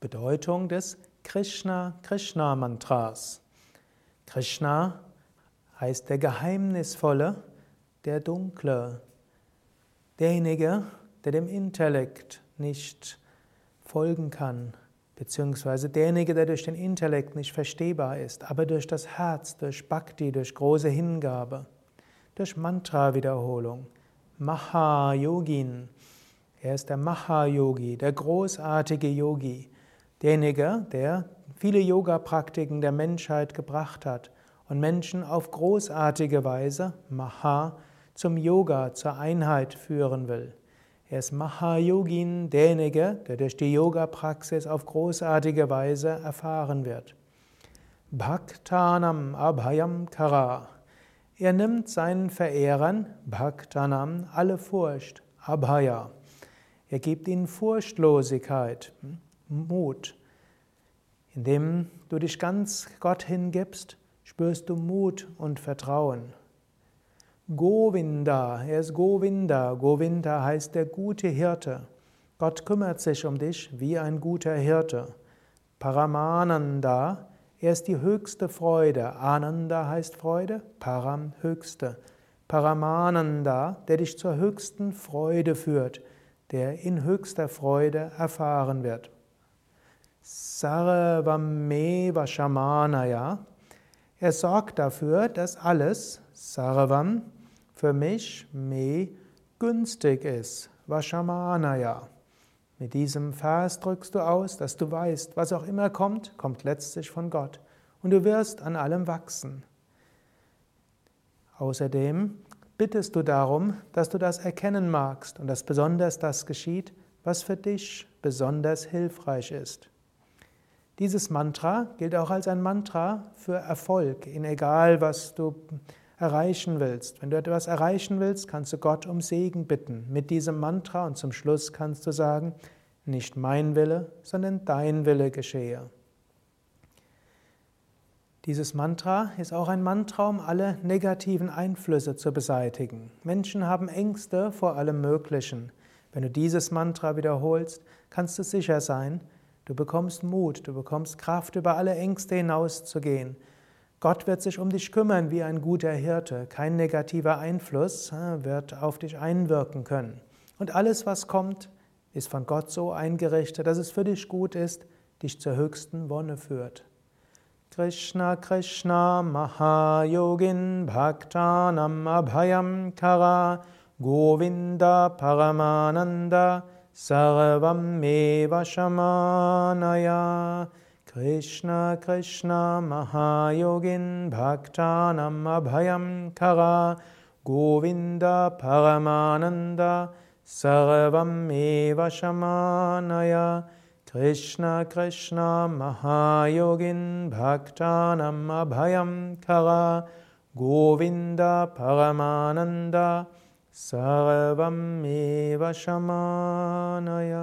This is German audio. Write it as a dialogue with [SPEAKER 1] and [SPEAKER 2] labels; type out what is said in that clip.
[SPEAKER 1] Bedeutung des Krishna-Krishna-Mantras. Krishna heißt der Geheimnisvolle, der Dunkle, derjenige, der dem Intellekt nicht folgen kann, beziehungsweise derjenige, der durch den Intellekt nicht verstehbar ist, aber durch das Herz, durch Bhakti, durch große Hingabe, durch Mantra-Wiederholung. Maha-Yogin. Er ist der Maha-Yogi, der großartige Yogi, derjenige, der viele Yoga-Praktiken der Menschheit gebracht hat und Menschen auf großartige Weise, Maha, zum Yoga, zur Einheit führen will. Er ist Mahayogin, derjenige, der durch die Yoga-Praxis auf großartige Weise erfahren wird. Bhaktanam Abhayam Kara. Er nimmt seinen Verehrern, Bhaktanam, alle Furcht, Abhaya. Er gibt ihnen Furchtlosigkeit, Mut. Indem du dich ganz Gott hingibst, spürst du Mut und Vertrauen. Govinda, er ist Govinda. Govinda heißt der gute Hirte. Gott kümmert sich um dich wie ein guter Hirte. Paramananda, er ist die höchste Freude. Ananda heißt Freude, Param höchste. Paramananda, der dich zur höchsten Freude führt, der in höchster Freude erfahren wird. Sarvameva Shamanaya, er sorgt dafür, dass alles, Sarvam, für mich me günstig ist. Vashamanaya. Mit diesem Vers drückst du aus, dass du weißt, was auch immer kommt, kommt letztlich von Gott. Und du wirst an allem wachsen. Außerdem bittest du darum, dass du das erkennen magst und dass besonders das geschieht, was für dich besonders hilfreich ist. Dieses Mantra gilt auch als ein Mantra für Erfolg, in egal was du erreichen willst. Wenn du etwas erreichen willst, kannst du Gott um Segen bitten mit diesem Mantra und zum Schluss kannst du sagen, nicht mein Wille, sondern dein Wille geschehe. Dieses Mantra ist auch ein Mantra, um alle negativen Einflüsse zu beseitigen. Menschen haben Ängste vor allem Möglichen. Wenn du dieses Mantra wiederholst, kannst du sicher sein, du bekommst Mut, du bekommst Kraft, über alle Ängste hinauszugehen. Gott wird sich um dich kümmern wie ein guter Hirte. Kein negativer Einfluss äh, wird auf dich einwirken können. Und alles, was kommt, ist von Gott so eingerichtet, dass es für dich gut ist, dich zur höchsten Wonne führt. Krishna Krishna Mahayogin Bhaktanam Abhayam Kara Govinda Paramananda सर्वमेव कृष्ण महायोगिन् भक्तानम् अभयं खग गोविन्दभगमानन्द सर्वमेव शमानय महायोगिन् भक्तानम् अभयं खगः गोविन्द परमानन्द Govinda Paramananda Sarvam Eva Shamanaya